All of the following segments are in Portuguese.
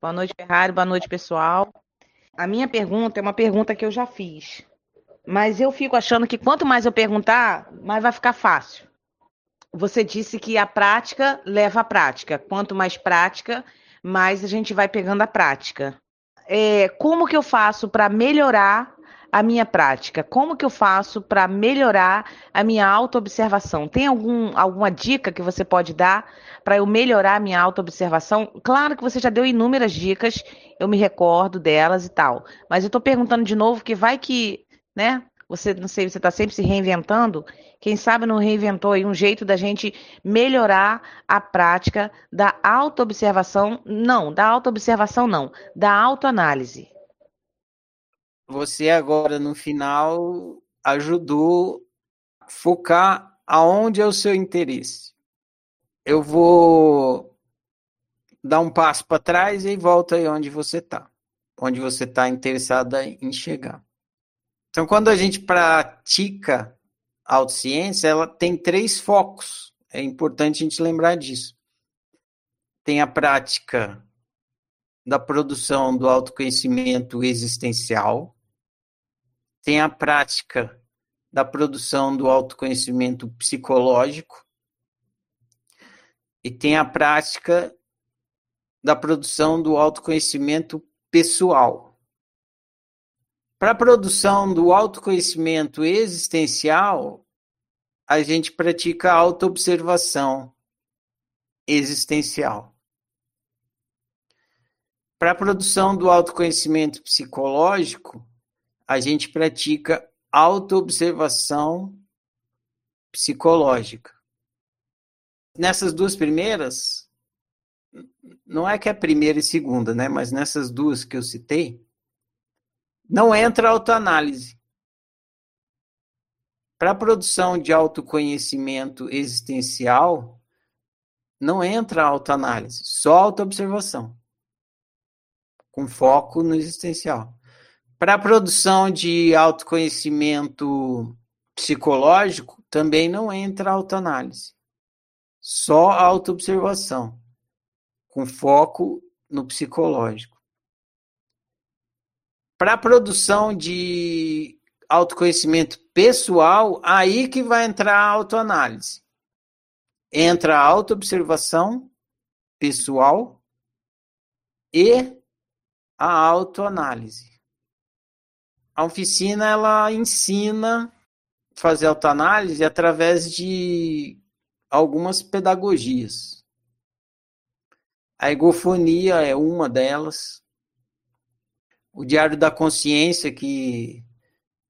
Boa noite, Ferrari. Boa noite, pessoal. A minha pergunta é uma pergunta que eu já fiz. Mas eu fico achando que quanto mais eu perguntar, mais vai ficar fácil. Você disse que a prática leva à prática. Quanto mais prática, mais a gente vai pegando a prática. É, como que eu faço para melhorar a minha prática? Como que eu faço para melhorar a minha autoobservação? Tem algum, alguma dica que você pode dar para eu melhorar a minha autoobservação? Claro que você já deu inúmeras dicas, eu me recordo delas e tal. Mas eu estou perguntando de novo que vai que, né? Você não sei, você está sempre se reinventando. Quem sabe não reinventou aí um jeito da gente melhorar a prática da autoobservação? Não, da autoobservação não, da autoanálise você agora no final ajudou a focar aonde é o seu interesse. Eu vou dar um passo para trás e volta aí onde você está, onde você está interessada em chegar. Então, quando a gente pratica autociência, ela tem três focos. É importante a gente lembrar disso. Tem a prática da produção do autoconhecimento existencial, tem a prática da produção do autoconhecimento psicológico e tem a prática da produção do autoconhecimento pessoal. Para a produção do autoconhecimento existencial, a gente pratica a autoobservação existencial. Para a produção do autoconhecimento psicológico, a gente pratica autoobservação psicológica. Nessas duas primeiras, não é que é a primeira e segunda, né? Mas nessas duas que eu citei, não entra autoanálise. Para a produção de autoconhecimento existencial, não entra autoanálise, só autoobservação, com foco no existencial. Para a produção de autoconhecimento psicológico, também não entra autoanálise. Só autoobservação, com foco no psicológico. Para a produção de autoconhecimento pessoal, aí que vai entrar a autoanálise. Entra a autoobservação pessoal e a autoanálise a oficina ela ensina fazer autoanálise através de algumas pedagogias. A egofonia é uma delas. O Diário da Consciência, que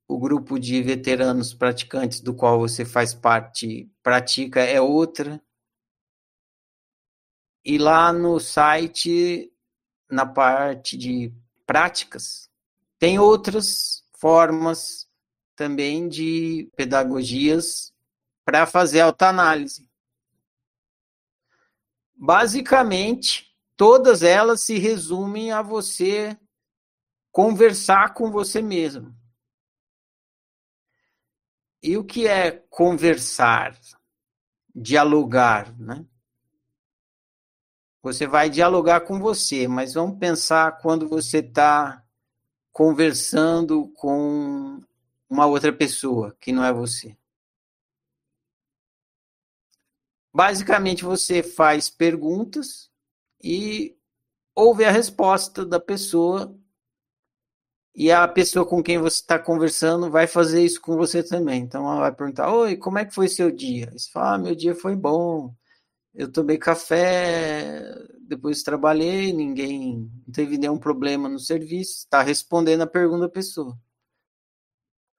o grupo de veteranos praticantes do qual você faz parte pratica, é outra. E lá no site, na parte de práticas, tem outras formas também de pedagogias para fazer autoanálise. Basicamente, todas elas se resumem a você conversar com você mesmo. E o que é conversar? Dialogar, né? Você vai dialogar com você, mas vamos pensar quando você está conversando com uma outra pessoa que não é você. Basicamente, você faz perguntas e ouve a resposta da pessoa e a pessoa com quem você está conversando vai fazer isso com você também. Então, ela vai perguntar: Oi, como é que foi seu dia? Você fala: ah, Meu dia foi bom. Eu tomei café, depois trabalhei, ninguém não teve nenhum problema no serviço, está respondendo a pergunta da pessoa.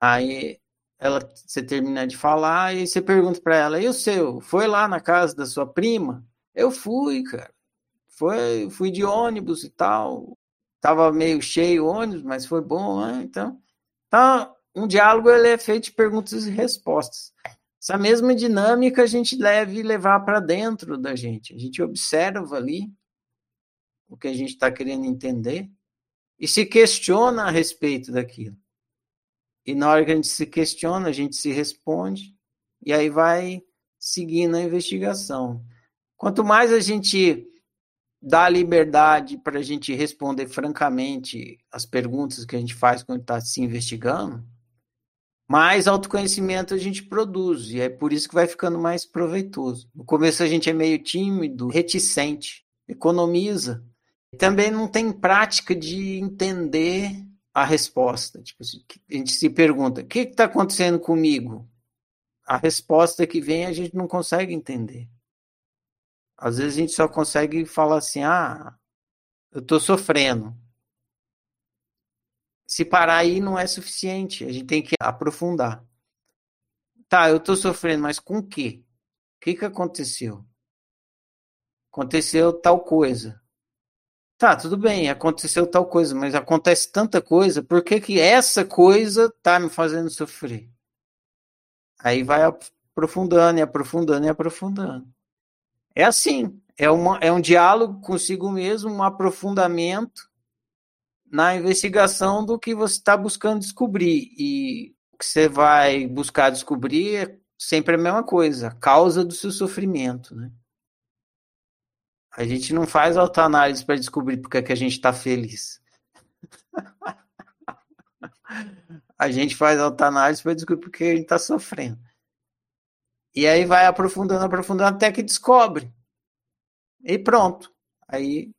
Aí ela você termina de falar e você pergunta para ela: "E o seu? Foi lá na casa da sua prima?" Eu fui, cara. Foi, fui de ônibus e tal. Tava meio cheio o ônibus, mas foi bom, né? Então, então um diálogo ele é feito de perguntas e respostas. Essa mesma dinâmica a gente deve levar para dentro da gente. A gente observa ali o que a gente está querendo entender e se questiona a respeito daquilo. E na hora que a gente se questiona, a gente se responde e aí vai seguindo a investigação. Quanto mais a gente dá liberdade para a gente responder francamente as perguntas que a gente faz quando está se investigando, mais autoconhecimento a gente produz. E é por isso que vai ficando mais proveitoso. No começo a gente é meio tímido, reticente, economiza. Também não tem prática de entender a resposta. Tipo, a gente se pergunta: o que está acontecendo comigo? A resposta que vem a gente não consegue entender. Às vezes a gente só consegue falar assim: ah, eu estou sofrendo. Se parar aí não é suficiente, a gente tem que aprofundar. Tá, eu estou sofrendo, mas com o quê? O que, que aconteceu? Aconteceu tal coisa. Tá, tudo bem, aconteceu tal coisa, mas acontece tanta coisa, por que, que essa coisa tá me fazendo sofrer? Aí vai aprofundando e aprofundando e aprofundando. É assim, é, uma, é um diálogo consigo mesmo, um aprofundamento na investigação do que você está buscando descobrir. E o que você vai buscar descobrir é sempre a mesma coisa, a causa do seu sofrimento. Né? A gente não faz autoanálise para descobrir porque é que a gente está feliz. a gente faz autoanálise para descobrir porque a gente está sofrendo. E aí vai aprofundando, aprofundando até que descobre. E pronto. Aí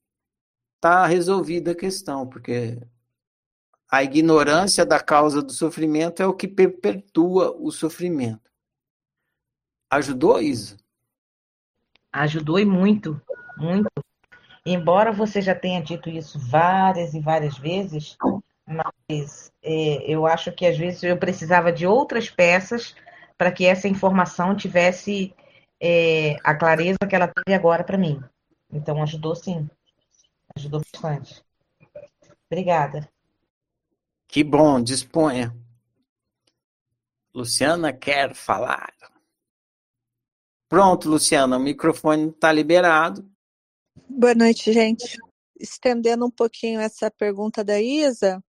está resolvida a questão, porque a ignorância da causa do sofrimento é o que perpetua o sofrimento. Ajudou, Isa? Ajudou e muito, muito. Embora você já tenha dito isso várias e várias vezes, mas é, eu acho que às vezes eu precisava de outras peças para que essa informação tivesse é, a clareza que ela teve agora para mim. Então ajudou sim. Ajudou bastante. Obrigada. Que bom, disponha. Luciana quer falar. Pronto, Luciana, o microfone está liberado. Boa noite, gente. Estendendo um pouquinho essa pergunta da Isa,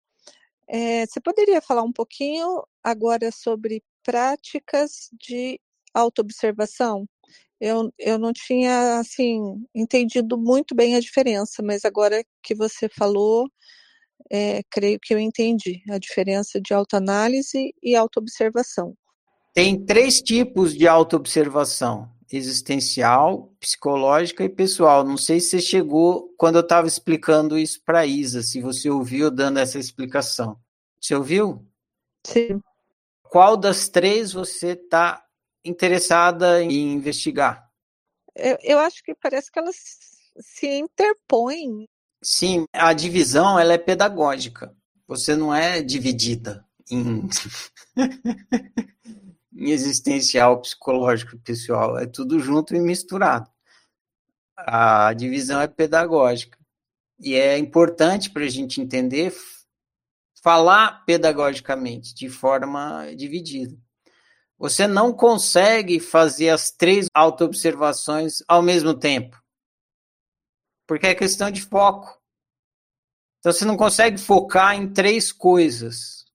é, você poderia falar um pouquinho agora sobre práticas de autoobservação? Eu, eu não tinha, assim, entendido muito bem a diferença, mas agora que você falou, é, creio que eu entendi a diferença de autoanálise e autoobservação. Tem três tipos de autoobservação: existencial, psicológica e pessoal. Não sei se você chegou quando eu estava explicando isso para a Isa, se você ouviu dando essa explicação. Você ouviu? Sim. Qual das três você está interessada em investigar? Eu, eu acho que parece que elas se interpõem. Sim, a divisão ela é pedagógica. Você não é dividida em, em existencial, psicológico pessoal. É tudo junto e misturado. A divisão é pedagógica. E é importante para a gente entender falar pedagogicamente, de forma dividida. Você não consegue fazer as três autoobservações ao mesmo tempo. Porque é questão de foco. Então você não consegue focar em três coisas.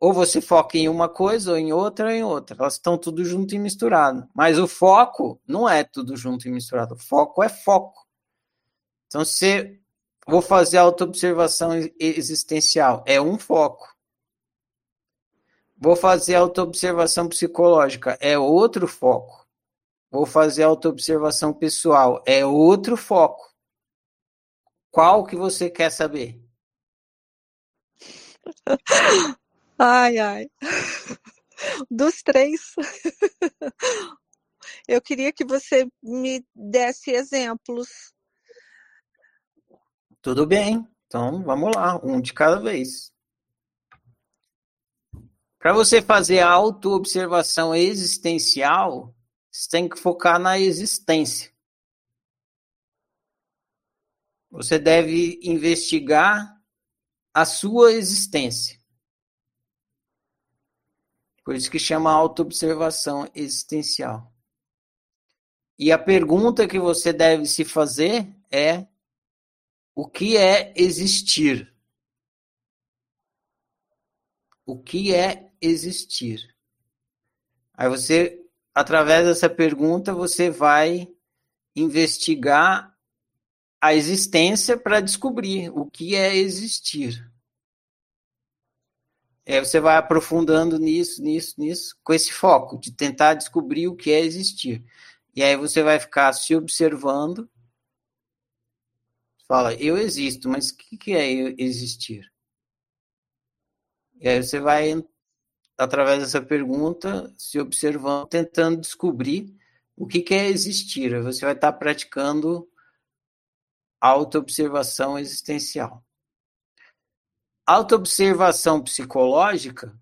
Ou você foca em uma coisa, ou em outra, ou em outra. Elas estão tudo junto e misturado. Mas o foco não é tudo junto e misturado. O foco é foco. Então, se vou fazer autoobservação existencial, é um foco. Vou fazer autoobservação psicológica, é outro foco. Vou fazer autoobservação pessoal, é outro foco. Qual que você quer saber? Ai, ai. Dos três. Eu queria que você me desse exemplos. Tudo bem. Então, vamos lá, um de cada vez. Para você fazer a autoobservação existencial, você tem que focar na existência. Você deve investigar a sua existência. Por isso que chama autoobservação existencial. E a pergunta que você deve se fazer é: o que é existir? O que é existir? Aí você, através dessa pergunta, você vai investigar a existência para descobrir o que é existir. É, você vai aprofundando nisso, nisso, nisso, com esse foco de tentar descobrir o que é existir. E aí você vai ficar se observando. Fala, eu existo, mas o que é existir? E aí você vai, através dessa pergunta, se observando, tentando descobrir o que é existir. Você vai estar praticando autoobservação existencial. Autoobservação psicológica,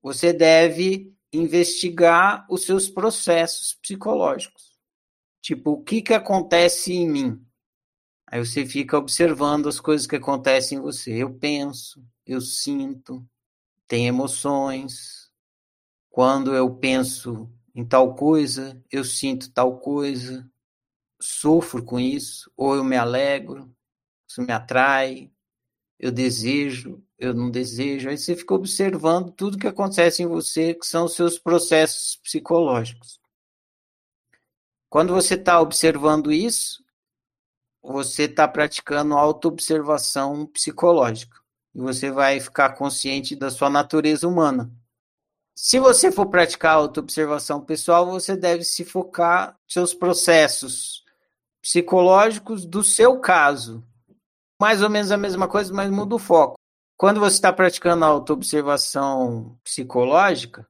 você deve investigar os seus processos psicológicos. Tipo, o que, que acontece em mim? Aí você fica observando as coisas que acontecem em você. Eu penso, eu sinto, tenho emoções. Quando eu penso em tal coisa, eu sinto tal coisa, sofro com isso, ou eu me alegro, isso me atrai, eu desejo, eu não desejo. Aí você fica observando tudo que acontece em você, que são os seus processos psicológicos. Quando você está observando isso, você está praticando autoobservação psicológica. E você vai ficar consciente da sua natureza humana. Se você for praticar autoobservação pessoal, você deve se focar nos seus processos psicológicos do seu caso, mais ou menos a mesma coisa, mas muda o foco. Quando você está praticando a autoobservação psicológica,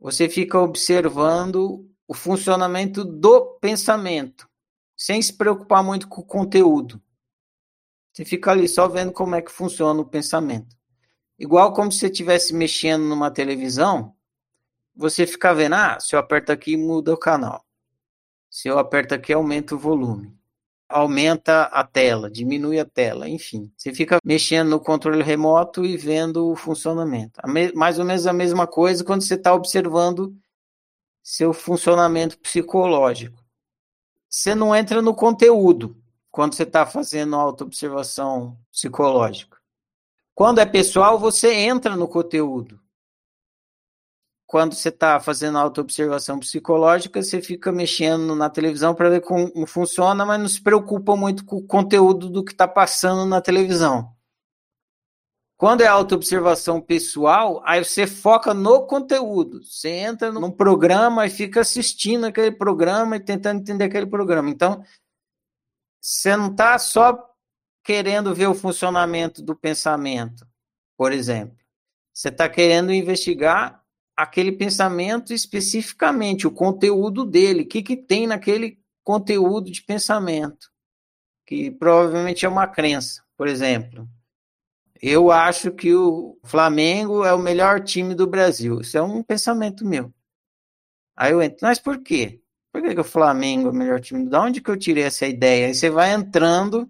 você fica observando o funcionamento do pensamento, sem se preocupar muito com o conteúdo. Você fica ali só vendo como é que funciona o pensamento. Igual como se você estivesse mexendo numa televisão, você fica vendo, ah, se eu aperto aqui, muda o canal. Se eu aperto aqui, aumenta o volume aumenta a tela, diminui a tela, enfim. Você fica mexendo no controle remoto e vendo o funcionamento. Mais ou menos a mesma coisa quando você está observando seu funcionamento psicológico. Você não entra no conteúdo quando você está fazendo autoobservação psicológica. Quando é pessoal, você entra no conteúdo quando você está fazendo autoobservação psicológica, você fica mexendo na televisão para ver como funciona, mas não se preocupa muito com o conteúdo do que está passando na televisão. Quando é autoobservação pessoal, aí você foca no conteúdo. Você entra num programa e fica assistindo aquele programa e tentando entender aquele programa. Então, você não está só querendo ver o funcionamento do pensamento, por exemplo. Você está querendo investigar aquele pensamento especificamente, o conteúdo dele, o que, que tem naquele conteúdo de pensamento, que provavelmente é uma crença, por exemplo. Eu acho que o Flamengo é o melhor time do Brasil. Isso é um pensamento meu. Aí eu entro, mas por quê? Por que, que o Flamengo é o melhor time? Da onde que eu tirei essa ideia? Aí você vai entrando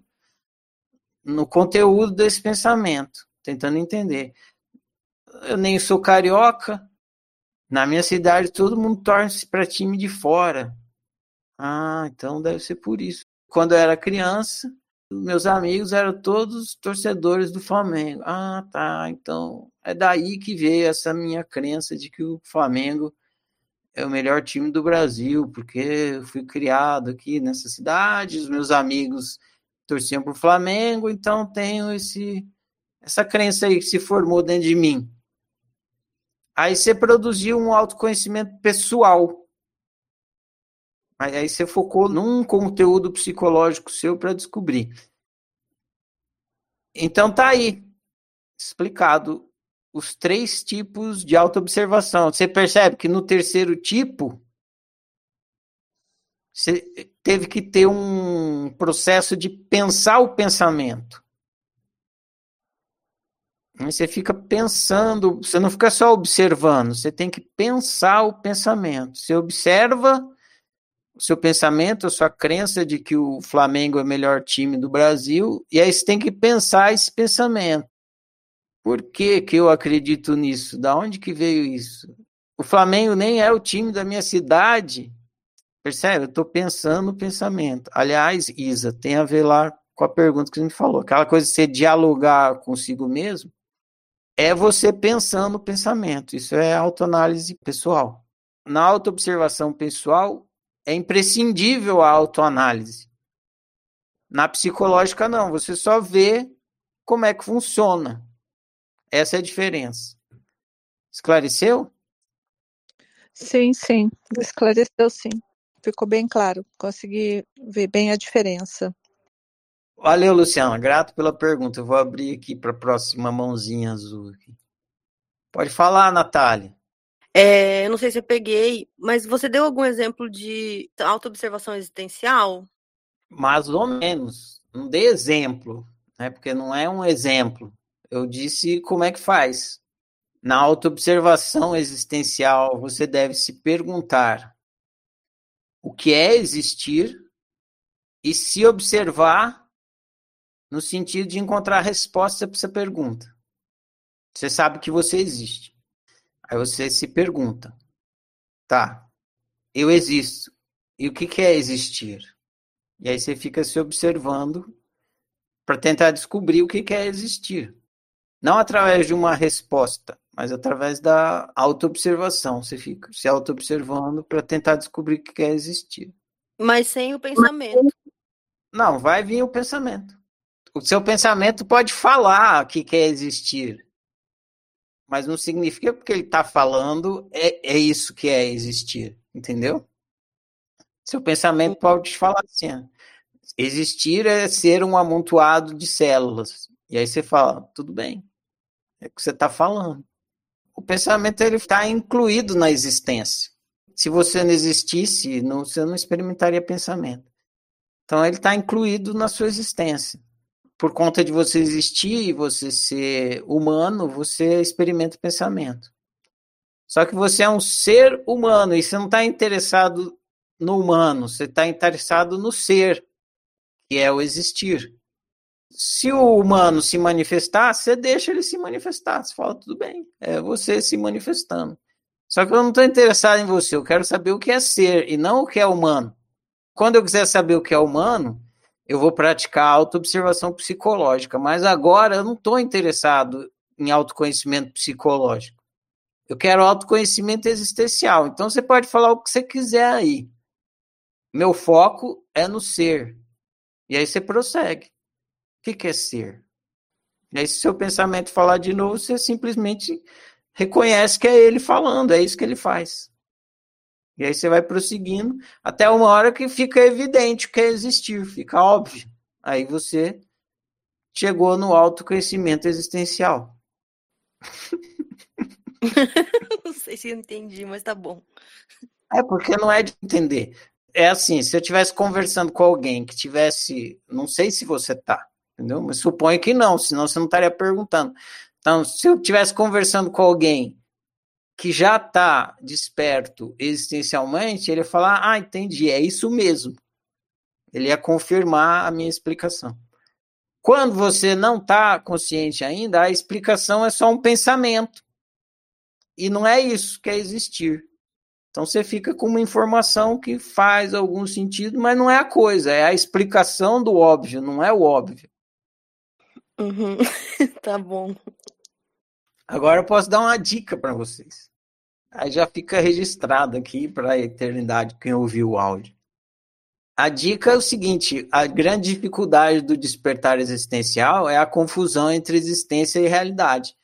no conteúdo desse pensamento, tentando entender. Eu nem sou carioca, na minha cidade, todo mundo torce para time de fora. Ah, então deve ser por isso. Quando eu era criança, meus amigos eram todos torcedores do Flamengo. Ah, tá. Então é daí que veio essa minha crença de que o Flamengo é o melhor time do Brasil, porque eu fui criado aqui nessa cidade, os meus amigos torciam para o Flamengo, então tenho esse essa crença aí que se formou dentro de mim. Aí você produziu um autoconhecimento pessoal. Mas aí você focou num conteúdo psicológico seu para descobrir. Então tá aí explicado os três tipos de autoobservação. Você percebe que no terceiro tipo você teve que ter um processo de pensar o pensamento. Você fica pensando, você não fica só observando, você tem que pensar o pensamento. Você observa o seu pensamento, a sua crença de que o Flamengo é o melhor time do Brasil, e aí você tem que pensar esse pensamento. Por que, que eu acredito nisso? Da onde que veio isso? O Flamengo nem é o time da minha cidade. Percebe? Eu estou pensando o pensamento. Aliás, Isa, tem a ver lá com a pergunta que você me falou. Aquela coisa de você dialogar consigo mesmo é você pensando o pensamento. Isso é autoanálise pessoal. Na autoobservação pessoal, é imprescindível a autoanálise. Na psicológica, não. Você só vê como é que funciona. Essa é a diferença. Esclareceu? Sim, sim. Esclareceu sim. Ficou bem claro. Consegui ver bem a diferença. Valeu, Luciana. Grato pela pergunta. Eu vou abrir aqui para a próxima mãozinha azul. Aqui. Pode falar, Natália. É, eu não sei se eu peguei, mas você deu algum exemplo de autoobservação existencial? Mais ou menos. Não dei exemplo, né? Porque não é um exemplo. Eu disse como é que faz. Na autoobservação existencial, você deve se perguntar o que é existir e se observar no sentido de encontrar resposta para essa pergunta. Você sabe que você existe. Aí você se pergunta: tá, eu existo. E o que, é existir? E aí você fica se observando para tentar descobrir o que é existir. Não através de uma resposta, mas através da autoobservação. Você fica se autoobservando para tentar descobrir o que quer existir. Mas sem o pensamento. Não, vai vir o pensamento. O seu pensamento pode falar que quer existir, mas não significa porque ele está falando é, é isso que é existir, entendeu? Seu pensamento pode falar assim: existir é ser um amontoado de células. E aí você fala, tudo bem, é o que você está falando o pensamento ele está incluído na existência. Se você não existisse, não, você não experimentaria pensamento. Então ele está incluído na sua existência. Por conta de você existir e você ser humano, você experimenta pensamento. Só que você é um ser humano e você não está interessado no humano, você está interessado no ser, que é o existir se o humano se manifestar, você deixa ele se manifestar. Você fala, tudo bem, é você se manifestando. Só que eu não estou interessado em você, eu quero saber o que é ser e não o que é humano. Quando eu quiser saber o que é humano, eu vou praticar autoobservação psicológica, mas agora eu não estou interessado em autoconhecimento psicológico. Eu quero autoconhecimento existencial. Então você pode falar o que você quiser aí. Meu foco é no ser. E aí você prossegue. O que, que é ser? E aí, se seu pensamento falar de novo, você simplesmente reconhece que é ele falando, é isso que ele faz. E aí você vai prosseguindo até uma hora que fica evidente o que é existir, fica óbvio. Aí você chegou no autoconhecimento existencial. não sei se eu entendi, mas tá bom. É porque não é de entender. É assim, se eu estivesse conversando com alguém que tivesse, não sei se você tá, entendeu? Mas suponho que não, senão você não estaria perguntando. Então, se eu estivesse conversando com alguém que já está desperto existencialmente, ele ia falar: Ah, entendi, é isso mesmo. Ele ia confirmar a minha explicação. Quando você não está consciente ainda, a explicação é só um pensamento. E não é isso que é existir. Então você fica com uma informação que faz algum sentido, mas não é a coisa, é a explicação do óbvio, não é o óbvio. Uhum. tá bom. Agora eu posso dar uma dica para vocês. Aí já fica registrado aqui para a eternidade quem ouviu o áudio. A dica é o seguinte: a grande dificuldade do despertar existencial é a confusão entre existência e realidade.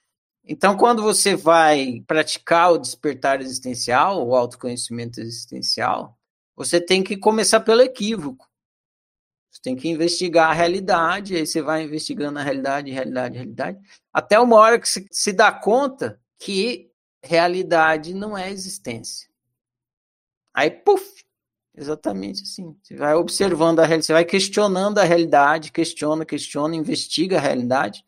Então, quando você vai praticar o despertar existencial, o autoconhecimento existencial, você tem que começar pelo equívoco. Tem que investigar a realidade, aí você vai investigando a realidade, realidade, realidade, até uma hora que você se dá conta que realidade não é existência. Aí, puf, exatamente assim. Você vai observando a realidade, você vai questionando a realidade, questiona, questiona, investiga a realidade,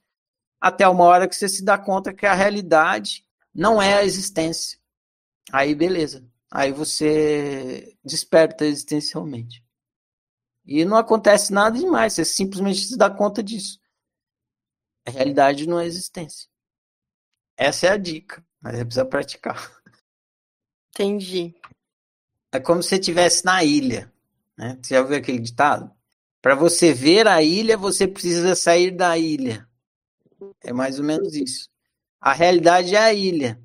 até uma hora que você se dá conta que a realidade não é a existência. Aí, beleza. Aí você desperta existencialmente. E não acontece nada demais, você simplesmente se dá conta disso. A realidade não é existência. Essa é a dica, mas é precisa praticar. Entendi. É como se você estivesse na ilha. Né? Você já ouviu aquele ditado? Para você ver a ilha, você precisa sair da ilha. É mais ou menos isso. A realidade é a ilha.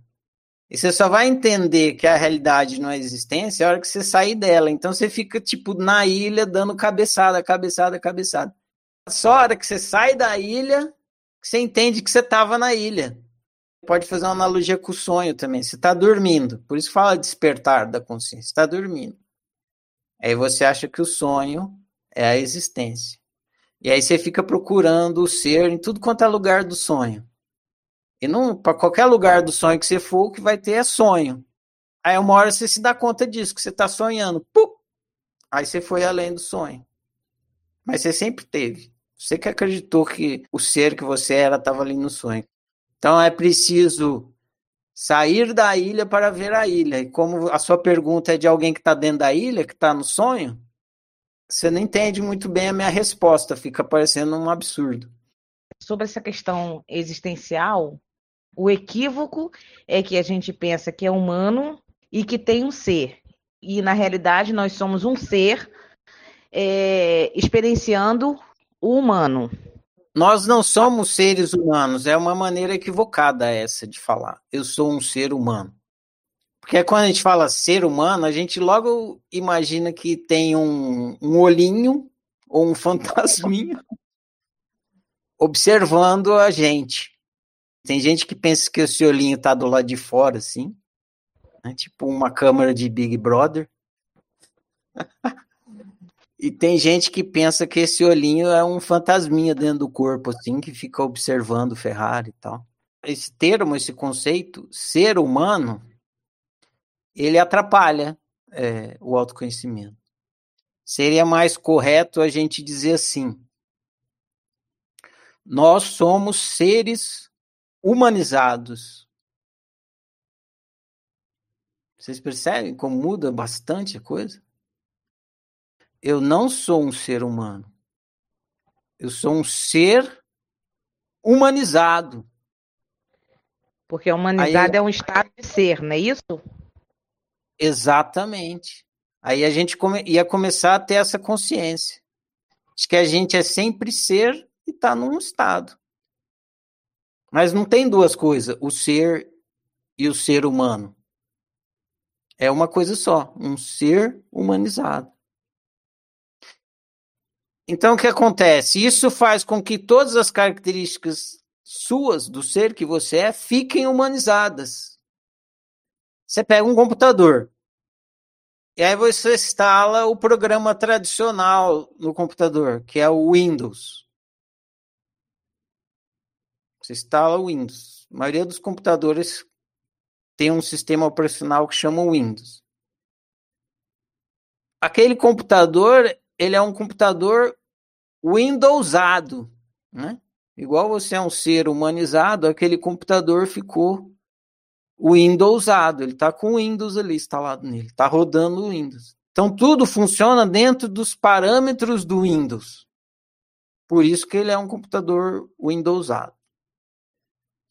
E você só vai entender que a realidade não é existência a hora que você sair dela. Então você fica, tipo, na ilha dando cabeçada, cabeçada, cabeçada. Só a hora que você sai da ilha, que você entende que você estava na ilha. Pode fazer uma analogia com o sonho também. Você está dormindo, por isso fala despertar da consciência. Está dormindo. Aí você acha que o sonho é a existência. E aí você fica procurando o ser em tudo quanto é lugar do sonho. E não para qualquer lugar do sonho que você for, o que vai ter é sonho. Aí uma hora você se dá conta disso, que você está sonhando. Pum! Aí você foi além do sonho. Mas você sempre teve. Você que acreditou que o ser que você era estava ali no sonho. Então é preciso sair da ilha para ver a ilha. E como a sua pergunta é de alguém que está dentro da ilha, que está no sonho, você não entende muito bem a minha resposta, fica parecendo um absurdo. Sobre essa questão existencial, o equívoco é que a gente pensa que é humano e que tem um ser. E na realidade nós somos um ser é, experienciando o humano. Nós não somos seres humanos, é uma maneira equivocada essa de falar. Eu sou um ser humano. Porque quando a gente fala ser humano, a gente logo imagina que tem um, um olhinho ou um fantasminha observando a gente. Tem gente que pensa que esse olhinho tá do lado de fora, assim. Né? Tipo uma câmera de Big Brother. e tem gente que pensa que esse olhinho é um fantasminha dentro do corpo, assim, que fica observando o Ferrari e tal. Esse termo, esse conceito, ser humano, ele atrapalha é, o autoconhecimento. Seria mais correto a gente dizer assim: nós somos seres humanizados. Vocês percebem como muda bastante a coisa? Eu não sou um ser humano. Eu sou um ser humanizado. Porque humanizado Aí, é um estado de ser, não é isso? Exatamente. Aí a gente come, ia começar a ter essa consciência de que a gente é sempre ser e está num estado. Mas não tem duas coisas, o ser e o ser humano. É uma coisa só, um ser humanizado. Então o que acontece? Isso faz com que todas as características suas do ser que você é fiquem humanizadas. Você pega um computador, e aí você instala o programa tradicional no computador, que é o Windows. Você instala o Windows. A maioria dos computadores tem um sistema operacional que chama Windows. Aquele computador, ele é um computador Windowsado, né? Igual você é um ser humanizado, aquele computador ficou Windowsado, ele está com o Windows ali instalado nele, está rodando o Windows. Então tudo funciona dentro dos parâmetros do Windows. Por isso que ele é um computador Windowsado.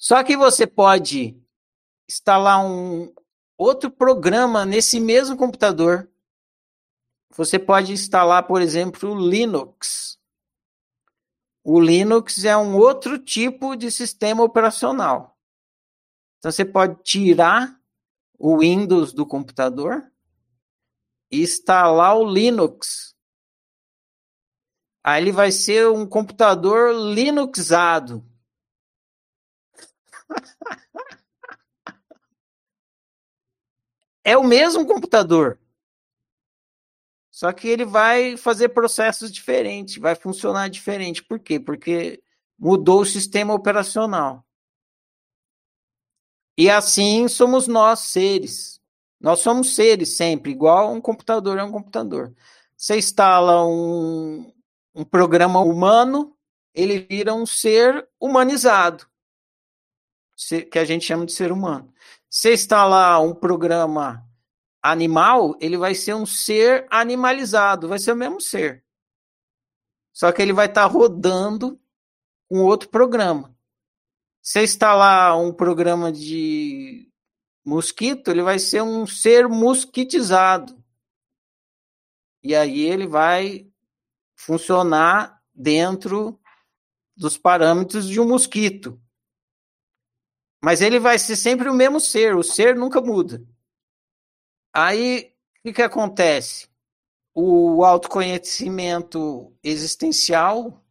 Só que você pode instalar um outro programa nesse mesmo computador. Você pode instalar, por exemplo, o Linux. O Linux é um outro tipo de sistema operacional. Então você pode tirar o Windows do computador e instalar o Linux. Aí ele vai ser um computador Linuxado. É o mesmo computador. Só que ele vai fazer processos diferentes, vai funcionar diferente. Por quê? Porque mudou o sistema operacional. E assim somos nós seres. Nós somos seres sempre, igual um computador é um computador. Você instala um, um programa humano, ele vira um ser humanizado, que a gente chama de ser humano. Você instalar um programa animal, ele vai ser um ser animalizado, vai ser o mesmo ser. Só que ele vai estar tá rodando um outro programa. Você instalar um programa de mosquito, ele vai ser um ser mosquitizado. E aí ele vai funcionar dentro dos parâmetros de um mosquito. Mas ele vai ser sempre o mesmo ser, o ser nunca muda. Aí o que, que acontece? O autoconhecimento existencial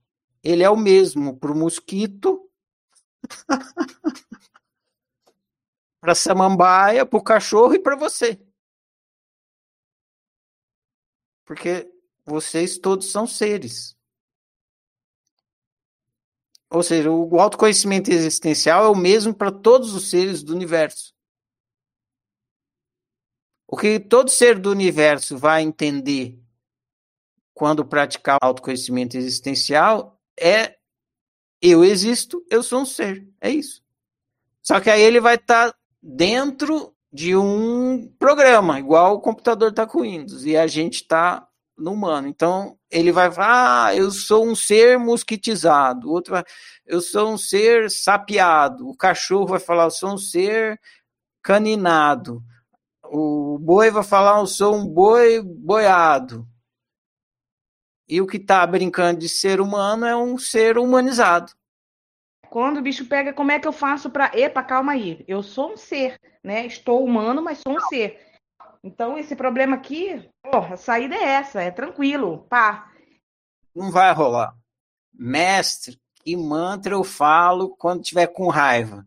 ele é o mesmo para o mosquito, para a samambaia, para o cachorro e para você. Porque vocês todos são seres. Ou seja, o autoconhecimento existencial é o mesmo para todos os seres do universo. O que todo ser do universo vai entender quando praticar autoconhecimento existencial é eu existo, eu sou um ser. É isso. Só que aí ele vai estar tá dentro de um programa, igual o computador está com Windows, e a gente está no humano. Então, ele vai falar, ah, eu sou um ser mosquitizado. O outro vai, eu sou um ser sapiado. O cachorro vai falar, eu sou um ser caninado. O boi vai falar, eu sou um boi boiado. E o que está brincando de ser humano é um ser humanizado. Quando o bicho pega, como é que eu faço para. Epa, calma aí. Eu sou um ser, né? Estou humano, mas sou um ser. Então, esse problema aqui, porra, a saída é essa, é tranquilo, pá. Não vai rolar. Mestre, que mantra eu falo quando tiver com raiva?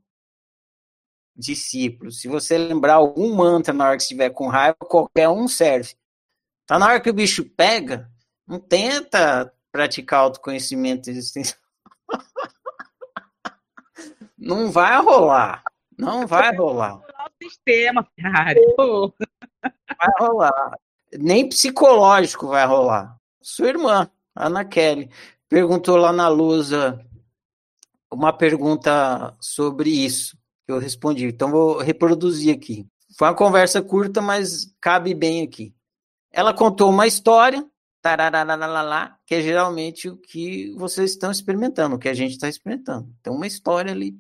Discípulo, se você lembrar algum mantra na hora que estiver com raiva, qualquer um serve. Tá na hora que o bicho pega, não tenta praticar autoconhecimento existencial. não vai rolar. Não vai rolar. O sistema, cara. Vai rolar. Nem psicológico vai rolar. Sua irmã, Ana Kelly, perguntou lá na Lusa uma pergunta sobre isso, eu respondi. Então, vou reproduzir aqui. Foi uma conversa curta, mas cabe bem aqui. Ela contou uma história, que é geralmente o que vocês estão experimentando, o que a gente está experimentando. Tem uma história ali.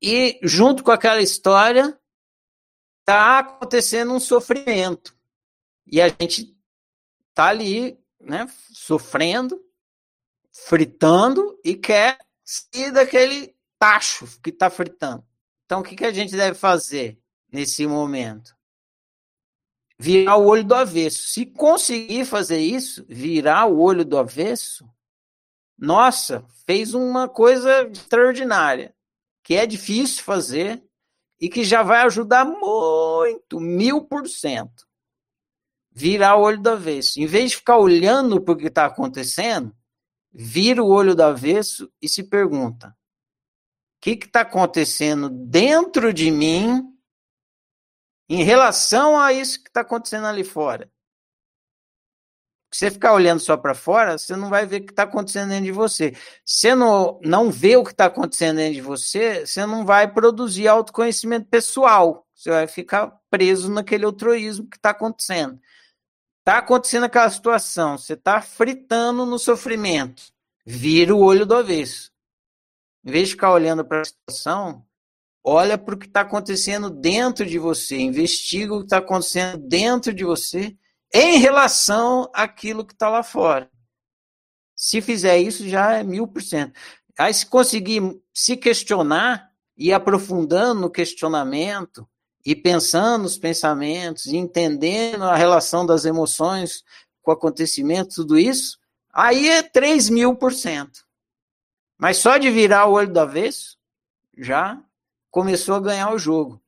E, junto com aquela história, está acontecendo um sofrimento. E a gente está ali, né, sofrendo, fritando e quer sair daquele tacho que está fritando. Então, o que, que a gente deve fazer nesse momento? Virar o olho do avesso. Se conseguir fazer isso, virar o olho do avesso, nossa, fez uma coisa extraordinária, que é difícil fazer, e que já vai ajudar muito, mil por cento. Virar o olho do avesso. Em vez de ficar olhando para o que está acontecendo, vira o olho do avesso e se pergunta: o que está acontecendo dentro de mim em relação a isso que está acontecendo ali fora? Se você ficar olhando só para fora, você não vai ver o que está acontecendo dentro de você. Se você não, não vê o que está acontecendo dentro de você, você não vai produzir autoconhecimento pessoal. Você vai ficar preso naquele altruísmo que está acontecendo. Está acontecendo aquela situação, você está fritando no sofrimento. Vira o olho do avesso. Em vez de ficar olhando para a situação, olha para o que está acontecendo dentro de você, investiga o que está acontecendo dentro de você em relação àquilo que está lá fora. Se fizer isso, já é mil por cento. Aí, se conseguir se questionar e aprofundando no questionamento e pensando nos pensamentos, e entendendo a relação das emoções com o acontecimento, tudo isso, aí é 3 mil por cento. Mas só de virar o olho do avesso, já começou a ganhar o jogo.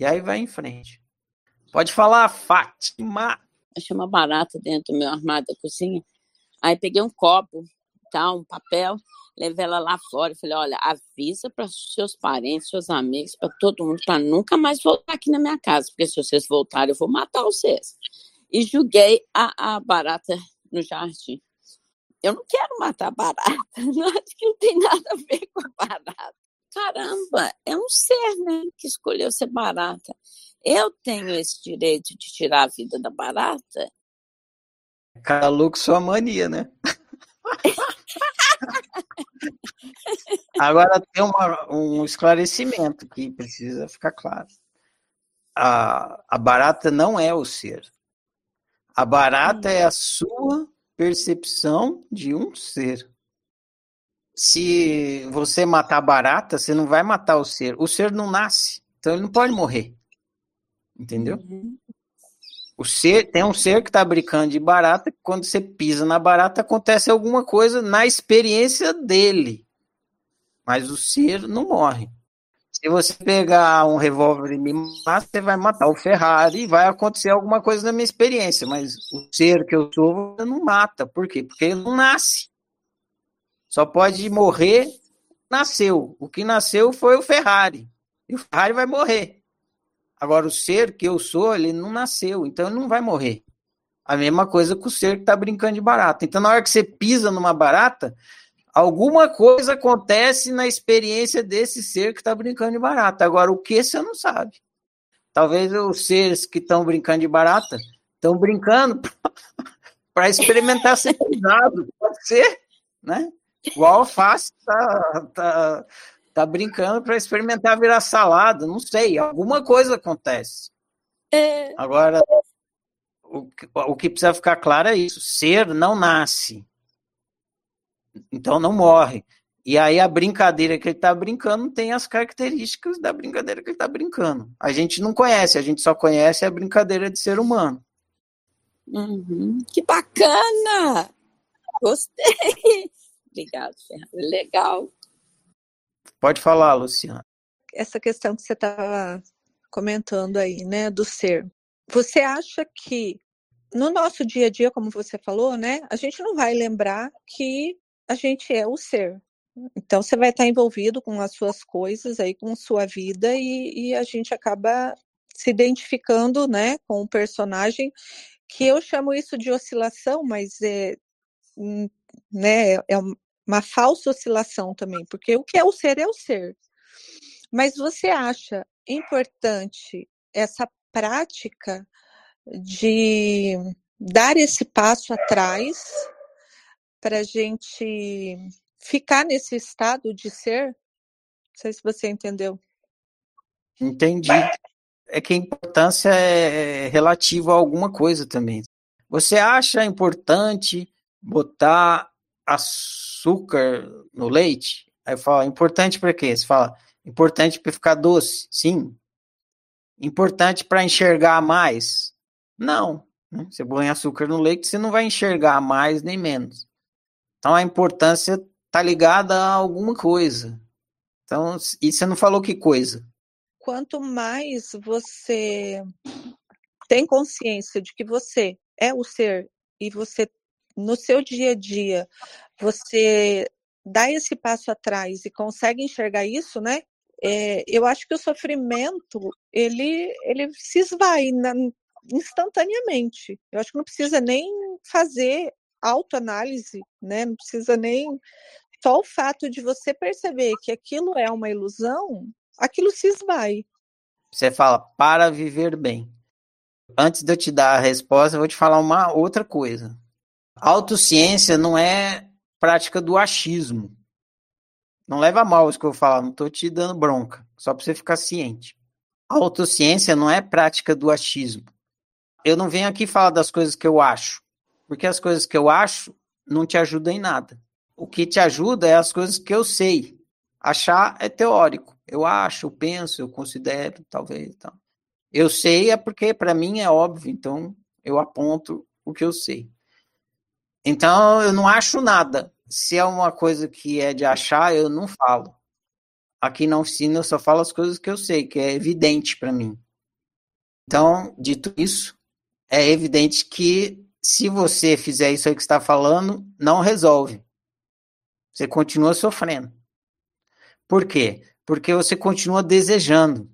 E aí vai em frente. Pode falar, Fátima achei uma barata dentro do meu armário da cozinha. Aí peguei um copo, tal, um papel, levei ela lá fora e falei: olha, avisa para seus parentes, seus amigos, para todo mundo, para nunca mais voltar aqui na minha casa, porque se vocês voltarem, eu vou matar vocês. E julguei a, a barata no jardim. Eu não quero matar barata, não acho que não tem nada a ver com a barata. Caramba, é um ser, né, que escolheu ser barata. Eu tenho esse direito de tirar a vida da barata? Cada louco sua mania, né? Agora tem uma, um esclarecimento que precisa ficar claro. A, a barata não é o ser. A barata é a sua percepção de um ser. Se você matar a barata, você não vai matar o ser. O ser não nasce, então ele não pode morrer. Entendeu? Uhum. O ser, tem um ser que está brincando de barata, quando você pisa na barata, acontece alguma coisa na experiência dele. Mas o ser não morre. Se você pegar um revólver e me matar, você vai matar o Ferrari e vai acontecer alguma coisa na minha experiência. Mas o ser que eu sou não mata. Por quê? Porque ele não nasce. Só pode morrer, nasceu. O que nasceu foi o Ferrari. E o Ferrari vai morrer. Agora, o ser que eu sou, ele não nasceu, então ele não vai morrer. A mesma coisa com o ser que está brincando de barata. Então, na hora que você pisa numa barata, alguma coisa acontece na experiência desse ser que está brincando de barata. Agora, o que você não sabe? Talvez os seres que estão brincando de barata estão brincando para experimentar ser pisado. Pode ser, né? Igual alface tá, tá, tá brincando para experimentar virar salada, não sei, alguma coisa acontece. É... Agora, o, o que precisa ficar claro é isso: ser não nasce, então não morre. E aí a brincadeira que ele está brincando tem as características da brincadeira que ele está brincando. A gente não conhece, a gente só conhece a brincadeira de ser humano. Uhum. Que bacana! Gostei! Obrigado, Fernando. Legal. Pode falar, Luciana. Essa questão que você estava comentando aí, né, do ser. Você acha que no nosso dia a dia, como você falou, né, a gente não vai lembrar que a gente é o ser. Então você vai estar envolvido com as suas coisas aí, com sua vida e, e a gente acaba se identificando, né, com o personagem que eu chamo isso de oscilação, mas é, hum, né, é uma falsa oscilação também, porque o que é o ser é o ser. Mas você acha importante essa prática de dar esse passo atrás para a gente ficar nesse estado de ser? Não sei se você entendeu. Entendi. É que a importância é relativa a alguma coisa também. Você acha importante botar açúcar no leite? Aí fala, importante para quê? Você fala, importante para ficar doce? Sim. Importante para enxergar mais? Não. Né? Você põe açúcar no leite, você não vai enxergar mais nem menos. Então a importância está ligada a alguma coisa. Então, e você não falou que coisa? Quanto mais você tem consciência de que você é o ser e você no seu dia a dia você dá esse passo atrás e consegue enxergar isso, né? É, eu acho que o sofrimento ele ele se esvai na, instantaneamente. Eu acho que não precisa nem fazer autoanálise, né? Não precisa nem só o fato de você perceber que aquilo é uma ilusão, aquilo se esvai. Você fala para viver bem. Antes de eu te dar a resposta, eu vou te falar uma outra coisa. Autociência não é prática do achismo. Não leva a mal isso que eu vou falar, não estou te dando bronca, só para você ficar ciente. autociência não é prática do achismo. Eu não venho aqui falar das coisas que eu acho, porque as coisas que eu acho não te ajudam em nada. O que te ajuda é as coisas que eu sei. Achar é teórico. Eu acho, eu penso, eu considero, talvez. Eu sei é porque para mim é óbvio, então eu aponto o que eu sei. Então, eu não acho nada. Se é uma coisa que é de achar, eu não falo. Aqui na oficina eu só falo as coisas que eu sei, que é evidente para mim. Então, dito isso, é evidente que se você fizer isso aí que está falando, não resolve. Você continua sofrendo. Por quê? Porque você continua desejando.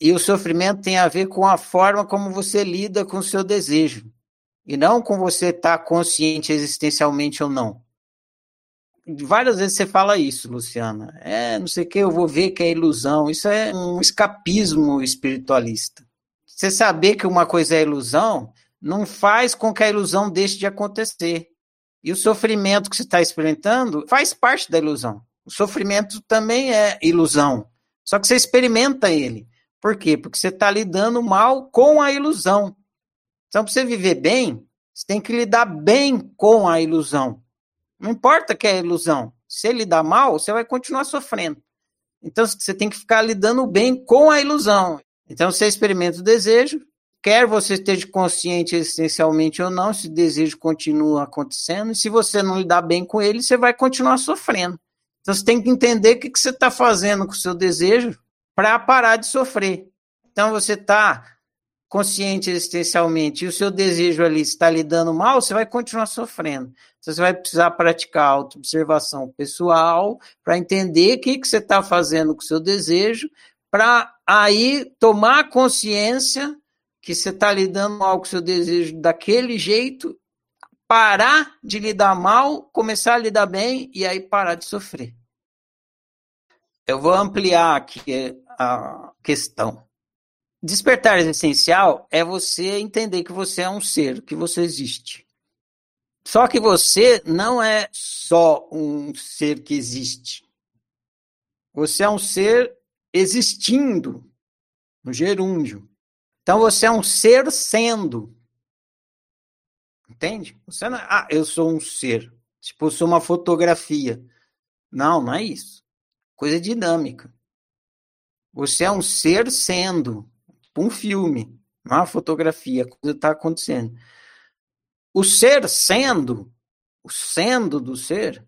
E o sofrimento tem a ver com a forma como você lida com o seu desejo e não com você estar tá consciente existencialmente ou não. Várias vezes você fala isso, Luciana. É, não sei o que, eu vou ver que é ilusão. Isso é um escapismo espiritualista. Você saber que uma coisa é ilusão não faz com que a ilusão deixe de acontecer. E o sofrimento que você está experimentando faz parte da ilusão. O sofrimento também é ilusão. Só que você experimenta ele. Por quê? Porque você está lidando mal com a ilusão. Então, para você viver bem, você tem que lidar bem com a ilusão. Não importa que é ilusão. Se ele lidar mal, você vai continuar sofrendo. Então, você tem que ficar lidando bem com a ilusão. Então, você experimenta o desejo, quer você esteja consciente existencialmente ou não, esse desejo continua acontecendo, e se você não lidar bem com ele, você vai continuar sofrendo. Então você tem que entender o que, que você está fazendo com o seu desejo para parar de sofrer. Então você está consciente existencialmente e o seu desejo ali está lhe dando mal, você vai continuar sofrendo. Então, você vai precisar praticar auto-observação pessoal para entender o que, que você está fazendo com o seu desejo, para aí tomar consciência que você está lidando mal com o seu desejo daquele jeito, parar de lidar mal, começar a lidar bem e aí parar de sofrer. Eu vou ampliar aqui a questão. Despertar essencial é você entender que você é um ser, que você existe. Só que você não é só um ser que existe. Você é um ser existindo, no gerúndio. Então você é um ser sendo. Entende? Você não é, ah, eu sou um ser. Tipo, eu sou uma fotografia. Não, não é isso. Coisa dinâmica. Você é um ser sendo um filme, é uma fotografia, a coisa está acontecendo. O ser sendo, o sendo do ser,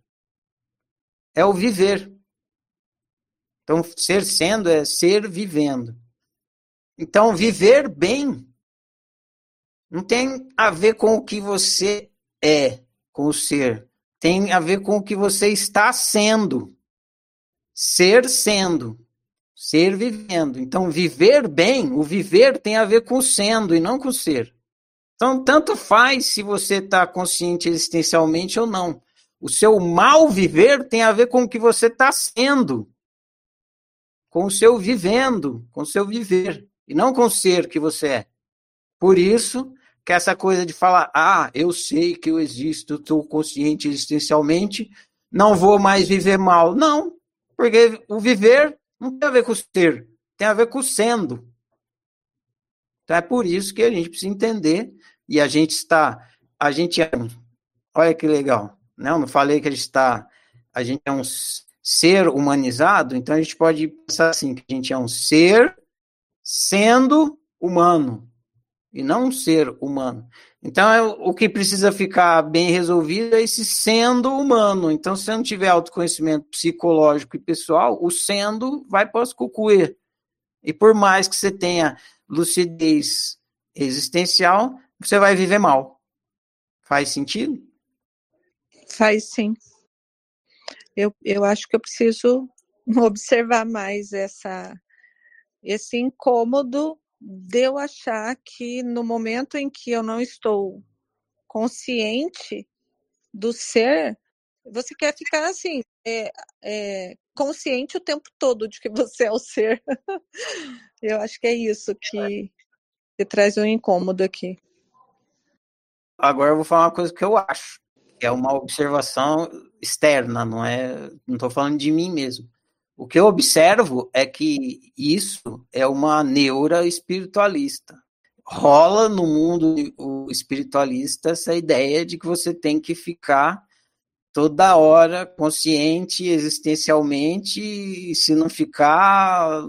é o viver. Então, ser sendo é ser vivendo. Então, viver bem não tem a ver com o que você é, com o ser. Tem a ver com o que você está sendo. Ser sendo. Ser vivendo. Então, viver bem, o viver tem a ver com sendo e não com ser. Então, tanto faz se você está consciente existencialmente ou não. O seu mal viver tem a ver com o que você está sendo, com o seu vivendo, com o seu viver, e não com o ser que você é. Por isso que essa coisa de falar, ah, eu sei que eu existo, estou consciente existencialmente, não vou mais viver mal. Não, porque o viver não tem a ver com ser, tem a ver com sendo. Então é por isso que a gente precisa entender e a gente está, a gente é, olha que legal, não, não falei que a gente está, a gente é um ser humanizado, então a gente pode pensar assim, que a gente é um ser sendo humano e não um ser humano. Então, é, o que precisa ficar bem resolvido é esse sendo humano. Então, se não tiver autoconhecimento psicológico e pessoal, o sendo vai para os cucuê. E por mais que você tenha lucidez existencial, você vai viver mal. Faz sentido? Faz sim. Eu, eu acho que eu preciso observar mais essa, esse incômodo de eu achar que no momento em que eu não estou consciente do ser, você quer ficar assim, é, é, consciente o tempo todo de que você é o ser. eu acho que é isso que, que traz um incômodo aqui. Agora eu vou falar uma coisa que eu acho, que é uma observação externa, não é? Não estou falando de mim mesmo. O que eu observo é que isso é uma neura espiritualista. Rola no mundo espiritualista essa ideia de que você tem que ficar toda hora consciente existencialmente, e se não ficar,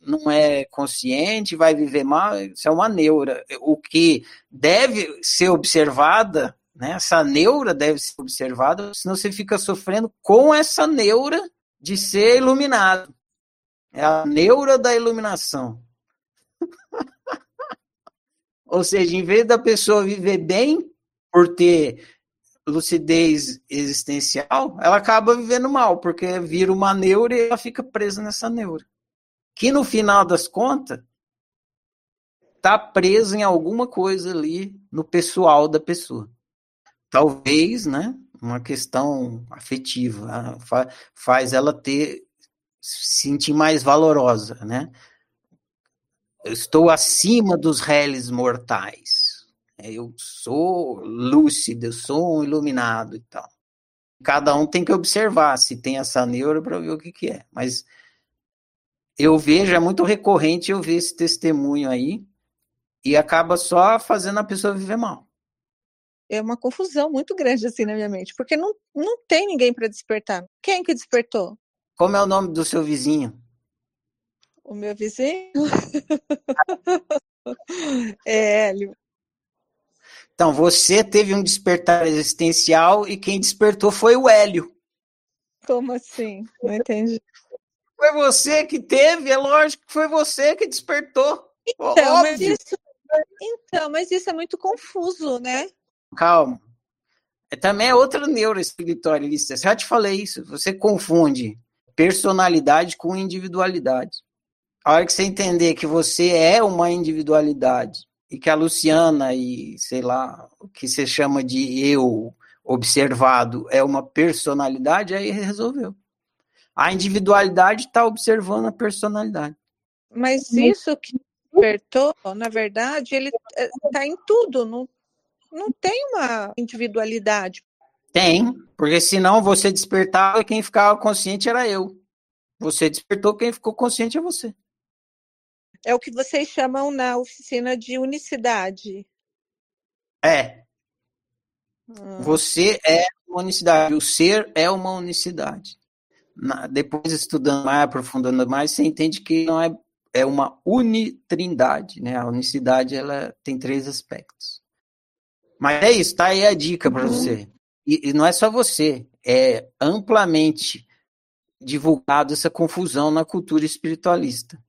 não é consciente, vai viver mal, isso é uma neura. O que deve ser observada, né, essa neura deve ser observada, senão você fica sofrendo com essa neura de ser iluminado. É a neura da iluminação. Ou seja, em vez da pessoa viver bem por ter lucidez existencial, ela acaba vivendo mal, porque vira uma neura e ela fica presa nessa neura. Que no final das contas, está presa em alguma coisa ali no pessoal da pessoa. Talvez, né? Uma questão afetiva, faz ela ter se sentir mais valorosa, né? Eu estou acima dos réis mortais. É, eu sou lúcido, eu sou um iluminado e tal. Cada um tem que observar se tem essa neura para ver o que, que é. Mas eu vejo, é muito recorrente eu ver esse testemunho aí e acaba só fazendo a pessoa viver mal é uma confusão muito grande assim na minha mente, porque não, não tem ninguém para despertar. Quem que despertou? Como é o nome do seu vizinho? O meu vizinho? É, Hélio. Então, você teve um despertar existencial e quem despertou foi o Hélio. Como assim? Não entendi. Foi você que teve, é lógico que foi você que despertou. Então, mas isso, então, mas isso é muito confuso, né? Calma. É, também é outra neuroespiritualista. Já te falei isso. Você confunde personalidade com individualidade. A hora que você entender que você é uma individualidade e que a Luciana e, sei lá, o que você chama de eu observado é uma personalidade, aí resolveu. A individualidade está observando a personalidade. Mas isso que despertou, na verdade, ele está em tudo, não, não tem uma individualidade. Tem, porque senão você despertava e quem ficava consciente era eu. Você despertou, quem ficou consciente é você. É o que vocês chamam na oficina de unicidade. É. Hum. Você é uma unicidade. O ser é uma unicidade. Na, depois, estudando mais, aprofundando mais, você entende que não é, é uma unitrindade. Né? A unicidade ela tem três aspectos. Mas é isso, tá aí a dica para você. E, e não é só você, é amplamente divulgado essa confusão na cultura espiritualista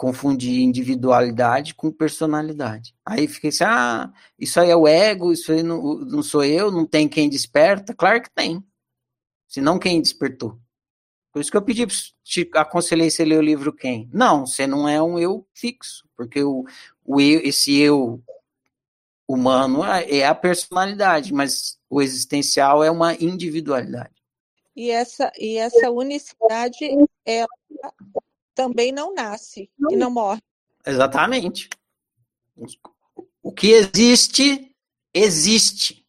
confundir individualidade com personalidade. Aí fica assim, ah, isso aí é o ego, isso aí não, não sou eu, não tem quem desperta. Claro que tem. Senão quem despertou? Por isso que eu pedi, te aconselhei você ler o livro quem? Não, você não é um eu fixo, porque o, o eu, esse eu humano é, é a personalidade, mas o existencial é uma individualidade. E essa, e essa unicidade é também não nasce não. e não morre. Exatamente. O que existe, existe.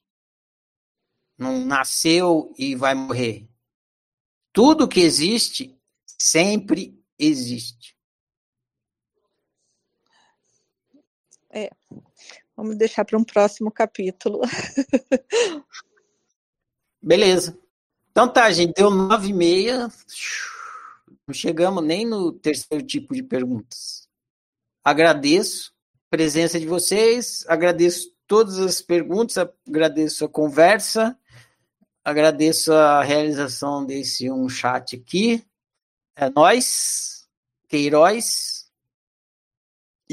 Não nasceu e vai morrer. Tudo que existe sempre existe. É. Vamos deixar para um próximo capítulo. Beleza. Então tá, gente, deu nove e meia. Não chegamos nem no terceiro tipo de perguntas. Agradeço a presença de vocês, agradeço todas as perguntas, agradeço a conversa, agradeço a realização desse um chat aqui. É nós, Queiroz.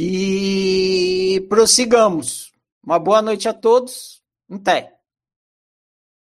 E prossigamos. Uma boa noite a todos. Até.